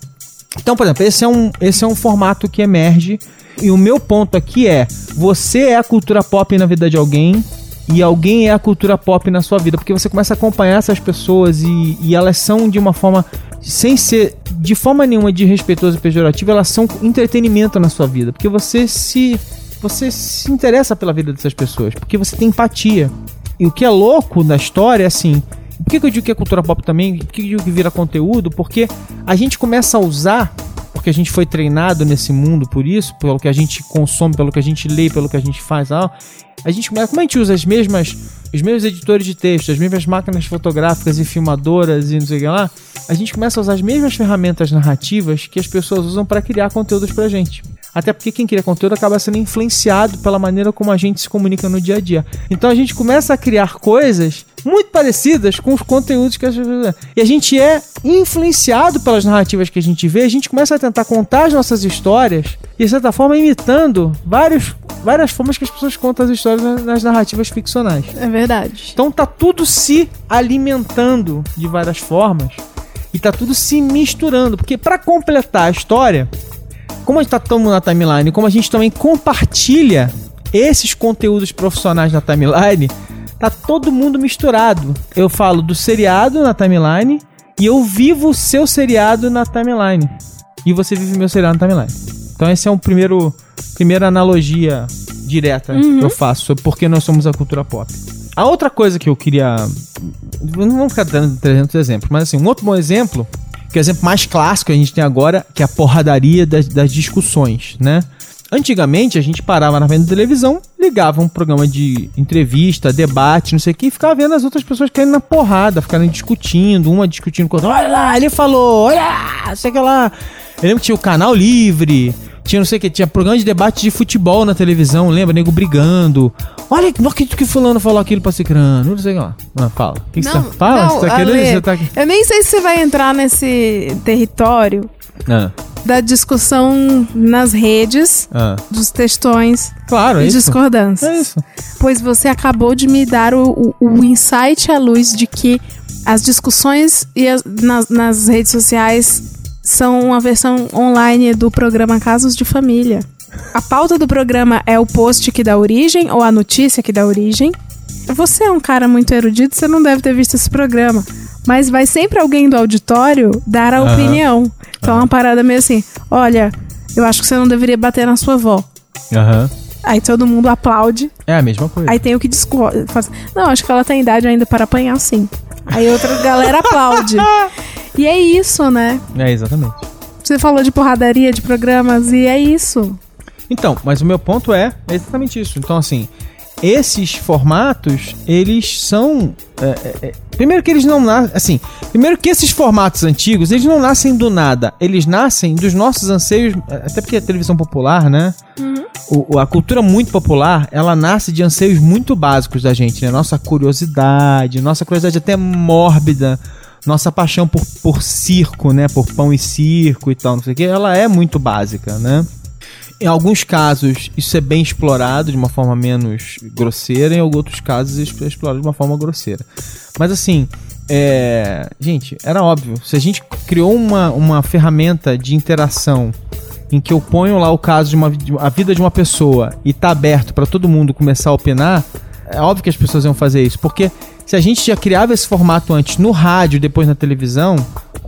Então, por exemplo, esse é um, esse é um formato que emerge. E o meu ponto aqui é: você é a cultura pop na vida de alguém e alguém é a cultura pop na sua vida. Porque você começa a acompanhar essas pessoas e, e elas são de uma forma. Sem ser de forma nenhuma de respeitoso e pejorativo, elas são entretenimento na sua vida. Porque você se. Você se interessa pela vida dessas pessoas. Porque você tem empatia. E o que é louco na história é assim: por que, eu digo que é cultura pop também? Por que eu digo que vira conteúdo? Porque a gente começa a usar, porque a gente foi treinado nesse mundo por isso, pelo que a gente consome, pelo que a gente lê, pelo que a gente faz. Ah, a gente como a gente usa as mesmas, os mesmos editores de texto, as mesmas máquinas fotográficas e filmadoras e não sei o que lá, a gente começa a usar as mesmas ferramentas narrativas que as pessoas usam para criar conteúdos pra gente. Até porque quem cria conteúdo acaba sendo influenciado pela maneira como a gente se comunica no dia a dia. Então a gente começa a criar coisas muito parecidas com os conteúdos que a gente E a gente é influenciado pelas narrativas que a gente vê, a gente começa a tentar contar as nossas histórias e, de certa forma, imitando vários, várias formas que as pessoas contam as histórias nas narrativas ficcionais. É verdade. Então tá tudo se alimentando de várias formas e tá tudo se misturando, porque para completar a história, como a gente tá mundo na timeline, como a gente também compartilha esses conteúdos profissionais na timeline, tá todo mundo misturado. Eu falo do seriado na timeline e eu vivo o seu seriado na timeline. E você vive meu seriado na timeline. Então esse é um primeiro primeira analogia direta uhum. que eu faço sobre por que nós somos a cultura pop. A outra coisa que eu queria não vou ficar dando 300 exemplos, mas assim, um outro bom exemplo que é o exemplo mais clássico que a gente tem agora, que é a porradaria das, das discussões, né? Antigamente a gente parava na frente da televisão, ligava um programa de entrevista, debate, não sei o que, e ficava vendo as outras pessoas caindo na porrada, ficando discutindo, uma discutindo com a outra. Olha lá, ele falou, olha, sei que lá. Eu lembro que tinha o canal livre, tinha não sei o que, tinha programa de debate de futebol na televisão, lembra? Nego brigando. Olha que, que fulano falou aquilo pra Cicrano. Não sei o que lá. Ah, fala. O que, que não, você tá, fala? Não, você tá querendo? Ale, Você tá... Eu nem sei se você vai entrar nesse território Ah, da discussão nas redes, ah. dos textões Claro, é e isso. discordâncias. É isso. Pois você acabou de me dar o, o, o insight à luz de que as discussões e as- nas, nas redes sociais são uma versão online do programa Casos de Família. A pauta do programa é o post que dá origem ou a notícia que dá origem. Você é um cara muito erudito, você não deve ter visto esse programa. Mas vai sempre alguém do auditório dar a Aham. opinião. Então é uma parada meio assim: olha, eu acho que você não deveria bater na sua avó. Aham. Aí todo mundo aplaude. É a mesma coisa. Aí tem o que discorda. Não, acho que ela tem idade ainda para apanhar sim. Aí outra galera aplaude. E é isso, né? É, exatamente. Você falou de porradaria de programas e é isso. Então, mas o meu ponto é exatamente isso. Então, assim, esses formatos, eles são. é, é, é, primeiro que eles não nascem. Assim, primeiro que esses formatos antigos, eles não nascem do nada. Eles nascem dos nossos anseios. é, Até porque a televisão popular, né? O- o- a cultura muito popular, ela nasce de anseios muito básicos da gente, né? Nossa curiosidade, nossa curiosidade até mórbida, nossa paixão por, por circo, né? Por pão e circo e tal, não sei o que, ela é muito básica, né? Em alguns casos, isso é bem explorado de uma forma menos grosseira, em outros casos, isso é explorado de uma forma grosseira. Mas assim, é... gente, era óbvio. Se a gente criou uma, uma ferramenta de interação em que eu ponho lá o caso de uma de- a vida de uma pessoa e tá aberto para todo mundo começar a opinar, é óbvio que as pessoas iam fazer isso, porque se a gente já criava esse formato antes no rádio, depois na televisão,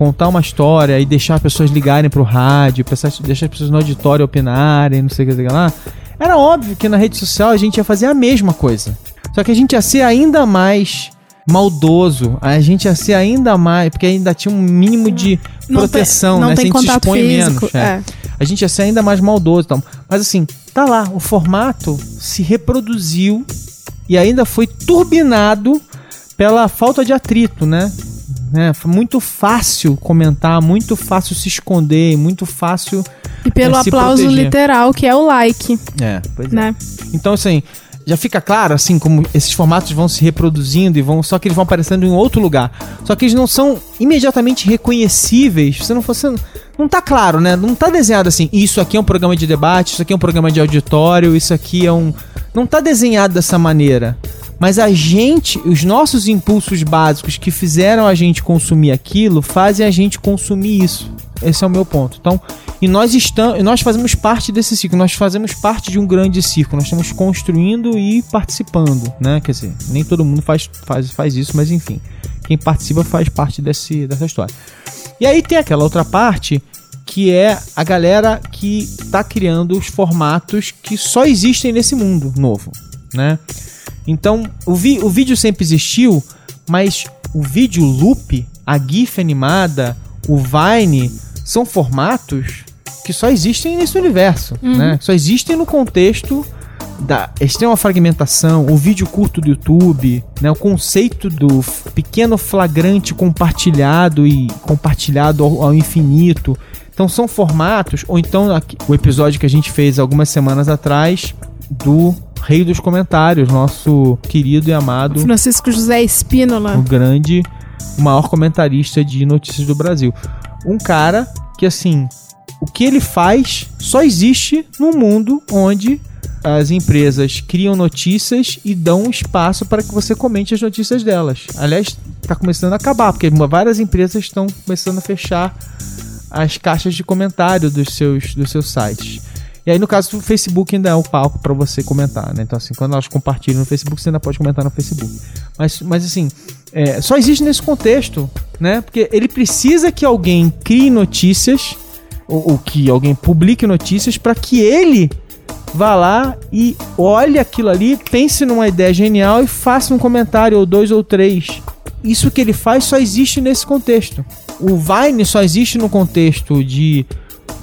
contar uma história e deixar as pessoas ligarem pro rádio, deixar as pessoas no auditório opinarem, não sei o que sei lá, era óbvio que na rede social a gente ia fazer a mesma coisa. Só que a gente ia ser ainda mais maldoso, a gente ia ser ainda mais, porque ainda tinha um mínimo de Não tem- proteção, não né? tem a gente se expõe físico, menos. é é. a gente ia ser ainda mais maldoso e tal. Mas assim, tá lá, o formato se reproduziu e ainda foi turbinado pela falta de atrito, né? Né? Foi muito fácil comentar, muito fácil se esconder, muito fácil. E pelo É, se aplauso literal, que é o like, É, pois né? Então, assim, já fica claro, assim, como esses formatos vão se reproduzindo e vão. Só que eles vão aparecendo em outro lugar. Só que eles não são imediatamente reconhecíveis. Você não fosse. Não tá claro, né? Não tá desenhado assim. Isso aqui é um programa de debate, isso aqui é um programa de auditório, isso aqui é um. Não tá desenhado dessa maneira. Mas a gente, os nossos impulsos básicos que fizeram a gente consumir aquilo, fazem a gente consumir isso. Esse é o meu ponto. Então, e nós estamos, nós fazemos parte desse ciclo, nós fazemos parte de um grande ciclo, nós estamos construindo e participando, né? Quer dizer, nem todo mundo faz, faz, faz isso, mas enfim, quem participa faz parte desse, dessa história. E aí tem aquela outra parte que é a galera que tá criando os formatos que só existem nesse mundo novo, né? Então, o, vi, o vídeo sempre existiu, mas o vídeo loop, a GIF animada, o Vine, são formatos que só existem nesse universo, né? Só existem no contexto da extrema fragmentação, o vídeo curto do YouTube, né? O conceito do pequeno flagrante compartilhado e compartilhado ao, ao infinito. Então são formatos, ou então aqui- o episódio que a gente fez algumas semanas atrás do Rei dos Comentários, nosso querido e amado Francisco José Espínola. o grande, o maior comentarista de notícias do Brasil. Um cara que, assim, o que ele faz só existe num mundo onde as empresas criam notícias e dão espaço para que você comente as notícias delas. Aliás, está começando a acabar, porque várias empresas estão começando a fechar as caixas de comentário dos seus, dos seus sites. E aí, no caso, o Facebook ainda é o palco para você comentar, né? Então, assim, quando elas compartilham no Facebook, você ainda pode comentar no Facebook. Mas, mas assim, é, só existe nesse contexto, né? Porque ele precisa que alguém crie notícias, ou, ou que alguém publique notícias, para que ele vá lá e olhe aquilo ali, pense numa ideia genial e faça um comentário, ou dois ou três. Isso que ele faz só existe nesse contexto. O Vine só existe no contexto de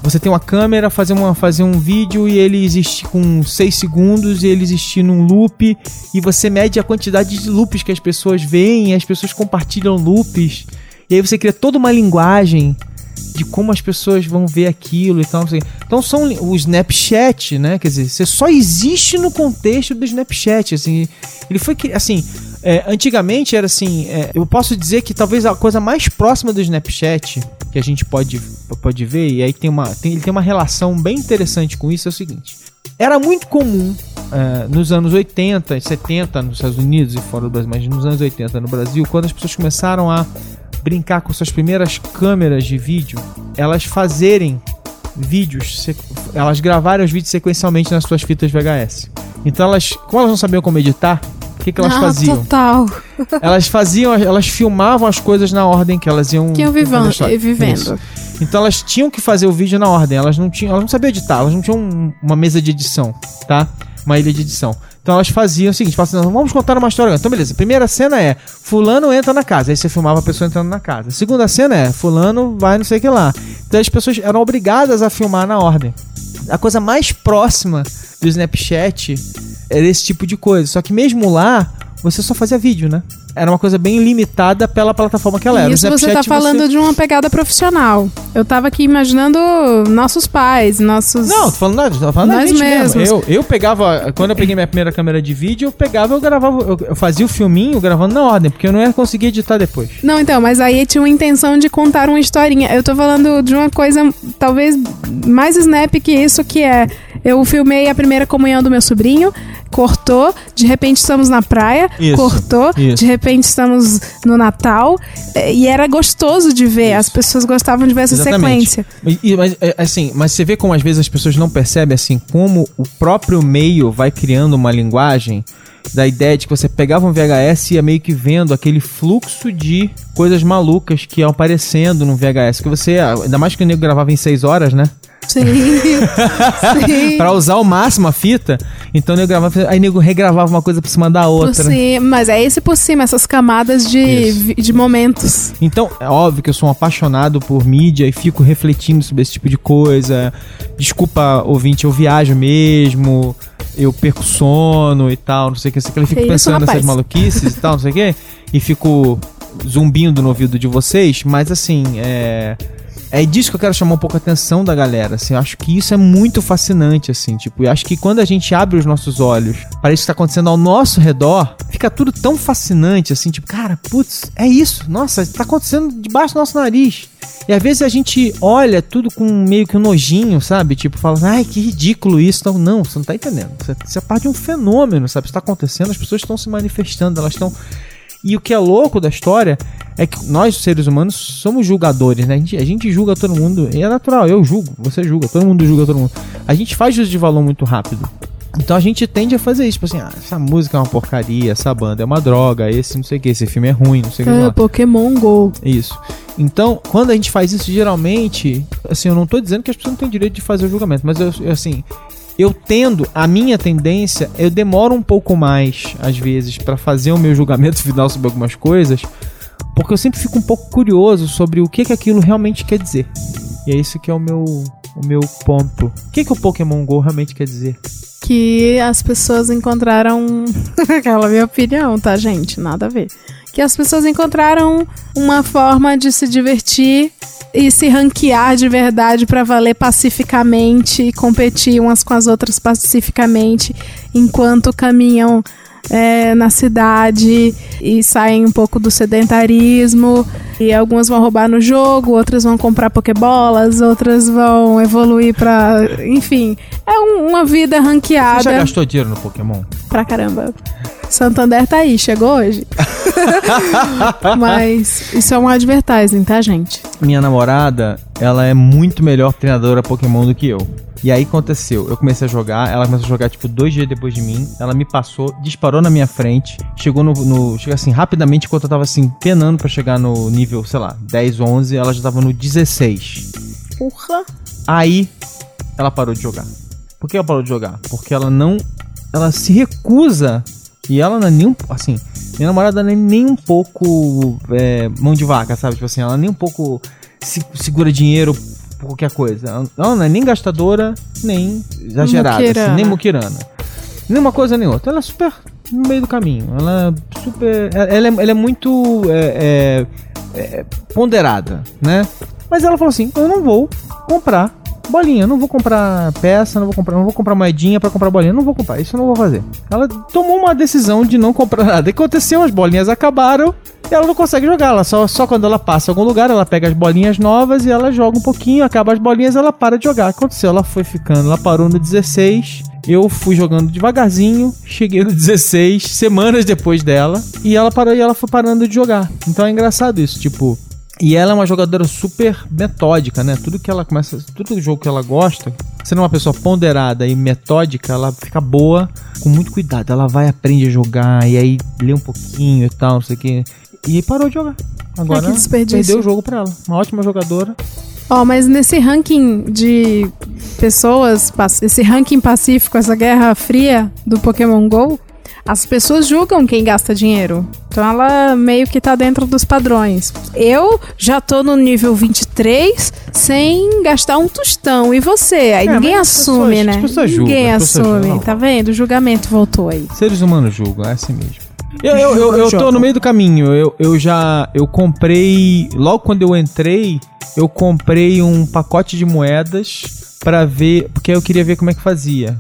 você ter uma câmera, fazer, uma, fazer um vídeo e ele existir com 6 segundos e ele existir num loop e você mede a quantidade de loops que as pessoas veem as pessoas compartilham loops e aí você cria toda uma linguagem de como as pessoas vão ver aquilo e tal. sei. Então são o Snapchat, né? Quer dizer, você só existe no contexto do Snapchat, assim. Ele foi que, assim, é, antigamente era assim, é, eu posso dizer que talvez a coisa mais próxima do Snapchat que a gente pode, pode ver, e aí tem uma, tem, ele tem uma relação bem interessante com isso, é o seguinte. Era muito comum é, nos anos 80 e 70 nos Estados Unidos e fora do Brasil, mas nos anos 80 no Brasil, quando as pessoas começaram a brincar com suas primeiras câmeras de vídeo, elas fazerem vídeos, elas gravarem os vídeos sequencialmente nas suas fitas VHS. Então elas, como elas não sabiam como editar, que, que elas ah, faziam? total. <laughs> Elas faziam, elas filmavam as coisas na ordem que elas iam Que iam vivendo. Isso. Então elas tinham que fazer o vídeo na ordem, elas não tinham, elas não sabiam editar, elas não tinham um- uma mesa de edição, tá? uma ilha de edição. Então elas faziam o seguinte, falavam assim, vamos contar uma história. Então beleza, primeira cena é, fulano entra na casa, aí você filmava a pessoa entrando na casa. Segunda cena é, fulano vai não sei o que lá. Então as pessoas eram obrigadas a filmar na ordem. A coisa mais próxima do Snapchat era esse tipo de coisa. Só que mesmo lá, você só fazia vídeo, né? Era uma coisa bem limitada pela plataforma que ela era. Isso você tá Snapchat falando de uma pegada profissional. Eu tava aqui imaginando nossos pais, nossos. Não, tô falando, tô falando Nós gente mesmo. mesmos. Eu, eu pegava, quando eu peguei minha primeira câmera de vídeo, eu pegava, eu gravava, eu, eu fazia o filminho gravando na ordem, porque eu não ia conseguir editar depois. Não, então, mas aí tinha uma intenção de contar uma historinha. Eu tô falando de uma coisa talvez mais snap que isso, que é eu filmei a primeira comunhão do meu sobrinho, cortou, de repente estamos na praia, Isso, cortou, isso. de repente estamos no Natal, eh, e era gostoso de ver, as pessoas gostavam de ver essa Exatamente. sequência. E- mas, é, assim, mas você vê como às vezes as pessoas não percebem assim como o próprio meio vai criando uma linguagem da ideia de que você pegava um VHS e ia meio que vendo aquele fluxo de coisas malucas que iam aparecendo no VHS. Que você, ainda mais que o nego gravava em 6 horas, né? Sim. Sim. <laughs> Pra usar ao máximo a fita, então o nego gravava, aí o nego regravava uma coisa por cima da outra. cima, mas é esse por cima, essas camadas de, Isso. de momentos. Então, é óbvio que eu sou um apaixonado por mídia e fico refletindo sobre esse tipo de coisa. Desculpa, ouvinte, eu viajo mesmo, eu perco sono e tal, não sei o que, não sei o que. Eu fico Que isso, pensando nessas maluquices e tal, não sei o que, e fico zumbindo no ouvido de vocês, mas assim, é. É disso que eu quero chamar um pouco a atenção da galera, assim, eu acho que isso é muito fascinante, assim, tipo, eu acho que quando a gente abre os nossos olhos para isso que tá acontecendo ao nosso redor, fica tudo tão fascinante, assim, tipo, cara, putz, é isso, nossa, tá acontecendo debaixo do nosso nariz. E às vezes a gente olha tudo com meio que um nojinho, sabe? Tipo, fala, ai, que ridículo isso. Não, não, você não tá entendendo. Isso é parte de um fenômeno, sabe? Isso tá acontecendo, as pessoas estão se manifestando, elas estão. E o que é louco da história é que nós, seres humanos, somos julgadores, né? A gente, a gente julga todo mundo, e é natural, eu julgo, você julga, todo mundo julga todo mundo. A gente faz juízo de valor muito rápido. Então a gente tende a fazer isso, tipo assim, ah, essa música é uma porcaria, essa banda é uma droga, esse não sei o que, esse filme é ruim, não sei o que. É. Pokémon Go. Isso. Então, quando a gente faz isso, geralmente, assim, eu não tô dizendo que as pessoas não têm direito de fazer o julgamento, mas eu, assim, eu tendo, a minha tendência, eu demoro um pouco mais, às vezes, pra fazer o meu julgamento <laughs> final sobre algumas coisas, porque eu sempre fico um pouco curioso sobre o que que aquilo realmente quer dizer. E é isso que é o meu, o meu ponto. O que que o Pokémon GO realmente quer dizer? Que as pessoas encontraram. <laughs> Aquela minha opinião, tá, gente? Nada a ver. Que as pessoas encontraram uma forma de se divertir e se ranquear de verdade pra valer pacificamente e competir umas com as outras pacificamente enquanto caminham é, na cidade e saem um pouco do sedentarismo. E algumas vão roubar no jogo, outras vão comprar pokebolas, outras vão evoluir pra. Enfim, é um- uma vida Você já ranqueada gastou dinheiro no Pokémon? pra caramba. Santander tá aí, chegou hoje. <laughs> Mas isso é um advertising, tá, gente? minha namorada, ela é muito melhor treinadora Pokémon do que eu. E aí aconteceu, eu comecei a jogar, ela começou a jogar tipo dois dias depois de mim, ela me passou, disparou na minha frente, chegou no, no chega assim rapidamente enquanto eu tava assim penando pra chegar no nível, sei lá, 10, 11, ela já tava no 16. Porra. Aí ela parou de jogar. Por que ela parou de jogar? Porque ela não, ela se recusa e ela não é nem um, assim, minha namorada não é nem um pouco é, mão de vaca, sabe? Tipo assim, ela nem um pouco se- segura dinheiro por qualquer coisa. Ela- não é nem gastadora, nem exagerada, assim, nem muquirana. Nem uma coisa nem outra. Ela é super no meio do caminho. Ela é super. Ela é, ela é muito é, é, é, ponderada, né? Mas ela falou assim: eu não vou comprar bolinha, não vou comprar peça, não vou comprar, não vou comprar moedinha pra comprar bolinha, não vou comprar, isso eu não vou fazer. Ela tomou uma decisão de não comprar nada. E aconteceu, as bolinhas acabaram e ela não consegue jogar. Ela só, só quando ela passa em algum lugar, ela pega as bolinhas novas e ela joga um pouquinho, acaba as bolinhas ela para de jogar. Aconteceu, ela foi ficando, ela parou no 16. Eu fui jogando devagarzinho, cheguei no 16, semanas depois dela, e ela parou e ela foi parando de jogar. Então é engraçado isso, tipo, e ela é uma jogadora super metódica, né? Tudo que ela começa, tudo jogo que ela gosta, sendo uma pessoa ponderada e metódica, ela fica boa com muito cuidado. Ela vai aprende a jogar e aí lê um pouquinho e tal, não sei o que. E parou de jogar. Agora desperdício. perdeu o jogo pra ela. Uma ótima jogadora. Ó, mas nesse ranking de pessoas, esse ranking pacífico, essa guerra fria do Pokémon GO, as pessoas julgam quem gasta dinheiro. Então ela meio que tá dentro dos padrões. Eu já tô no nível 23 sem gastar um tostão. E você? Aí é, ninguém assume, pessoas, né? Pessoas ninguém julgam, assume. Julgam. Tá vendo? O julgamento voltou aí. Seres humanos julgam, é assim mesmo. Eu, eu, eu, eu tô no meio do caminho. Eu, eu já. Eu comprei. Logo quando eu entrei, eu comprei um pacote de moedas para ver. Porque eu queria ver como é que fazia.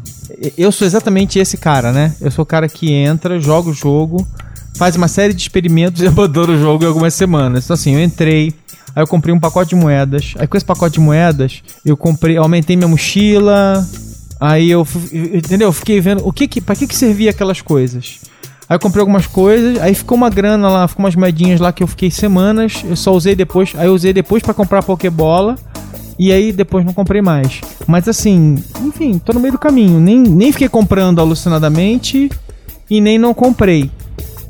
Eu sou exatamente esse cara, né? Eu sou o cara que entra, joga o jogo, faz uma série de experimentos <laughs> e abandona o jogo em algumas semanas. Então, assim, eu entrei. Aí eu comprei um pacote de moedas. Aí com esse pacote de moedas, eu comprei, aumentei minha mochila. Aí eu, entendeu? Eu fiquei vendo o que que, para que que servia aquelas coisas. Aí eu comprei algumas coisas, aí ficou uma grana lá, ficou umas moedinhas lá que eu fiquei semanas, eu só usei depois, aí eu usei depois para comprar Pokébola. E aí depois não comprei mais. Mas assim, enfim, tô no meio do caminho. Nem, nem fiquei comprando alucinadamente e nem não comprei.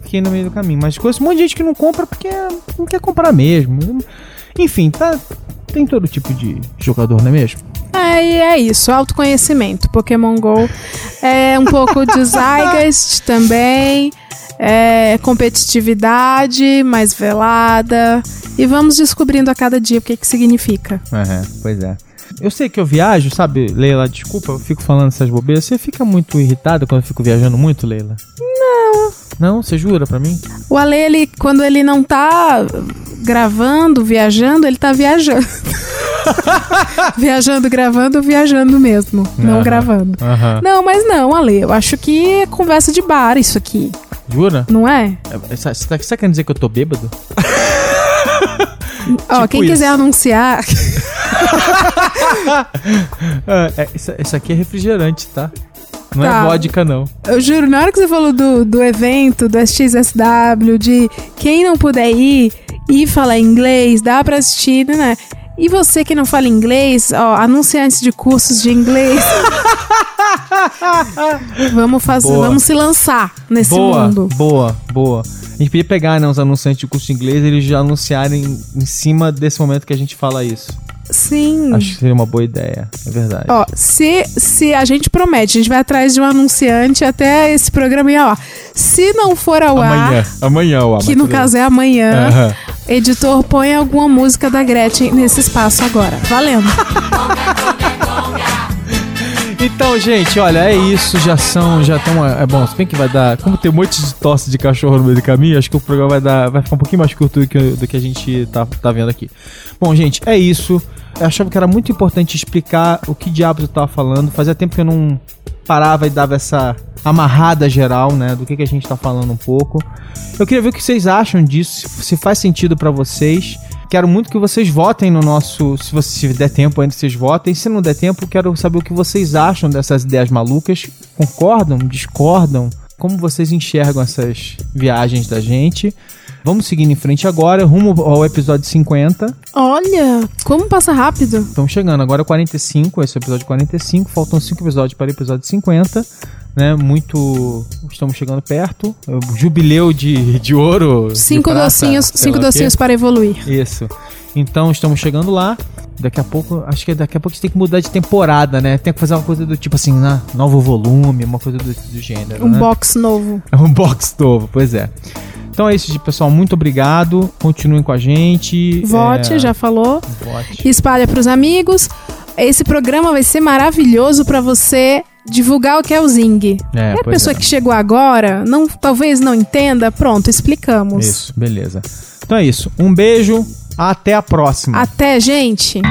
Fiquei no meio do caminho. Mas conheço um monte de gente que não compra porque não quer comprar mesmo. Enfim, tá. Tem todo tipo de jogador, não é mesmo? É, e é isso, autoconhecimento. Pokémon GO é um pouco de <laughs> Zygost também, é competitividade mais velada. E vamos descobrindo a cada dia o que, que significa. Uhum, pois é. Eu sei que eu viajo, sabe, Leila? Desculpa, eu fico falando essas bobeiras. Você fica muito irritada quando eu fico viajando muito, Leila? Não. Não? Você jura pra mim? O Ale, ele, quando ele não tá gravando, viajando, ele tá viajando. <laughs> viajando, gravando, viajando mesmo. Não gravando. Não, mas não, Ale, eu acho que é conversa de bar isso aqui. Jura? Não é? é você tá, tá querendo dizer que eu tô bêbado? Ó, tipo quem isso. quiser anunciar. é, <laughs> é, isso, isso aqui é refrigerante, tá? Não é tá. é vodka, não. Eu juro, na hora que você falou do, do evento, do SXSW, de quem não puder ir e falar inglês, dá pra assistir, né? E você que não fala inglês, ó, anunciantes de cursos de inglês. <laughs> vamos fazer, boa. vamos se lançar nesse boa, mundo. Boa, boa. A gente podia pegar, né, os anunciantes de curso de inglês, eles já anunciarem em cima desse momento que a gente fala isso. Sim. Acho que seria uma boa ideia, é verdade. Ó, se, se a gente promete, a gente vai atrás de um anunciante até esse programa ir ó. Se não for ao amanhã, ar. Amanhã, ó. Que no caso é amanhã. Uhum. Editor, põe alguma música da Gretchen nesse espaço agora. Valendo. <laughs> Então, gente, olha, é isso. Já são, já estão. É bom, se bem que vai dar. Como tem um monte de tosse de cachorro no meio do caminho, acho que o programa vai dar. Vai ficar um pouquinho mais curto do que, do que a gente tá, tá vendo aqui. Bom, gente, é isso. Eu achava que era muito importante explicar o que diabos eu tava falando. Fazia tempo que eu não parava e dava essa amarrada geral, né, do que, que a gente tá falando um pouco. Eu queria ver o que vocês acham disso, se faz sentido para vocês. Quero muito que vocês votem no nosso. Se, você, se der tempo ainda, vocês votem. Se não der tempo, quero saber o que vocês acham dessas ideias malucas. Concordam? Discordam? Como vocês enxergam essas viagens da gente? Vamos seguindo em frente agora, rumo ao episódio 50. Olha, como passa rápido. Estamos chegando, agora é 45, esse é o episódio 45, faltam 5 episódios para o episódio 50. Né, muito. Estamos chegando perto. Jubileu de, de ouro. Cinco de prata, docinhos, cinco docinhos para evoluir. Isso. Então estamos chegando lá. Daqui a pouco, acho que daqui a pouco a gente tem que mudar de temporada, né? Tem que fazer uma coisa do tipo assim, né? novo volume, uma coisa do, do gênero. Um né? box novo. <laughs> Um box novo, pois é. Então é isso, pessoal. Muito obrigado. Continuem com a gente. Vote, é... já falou. Vote. Espalha para os amigos. Esse programa vai ser maravilhoso para você divulgar o que é o Zing. É, é a pessoa é. que chegou agora, não, talvez não entenda, pronto, explicamos. Isso, beleza. Então é isso. Um beijo, até a próxima. Até, gente.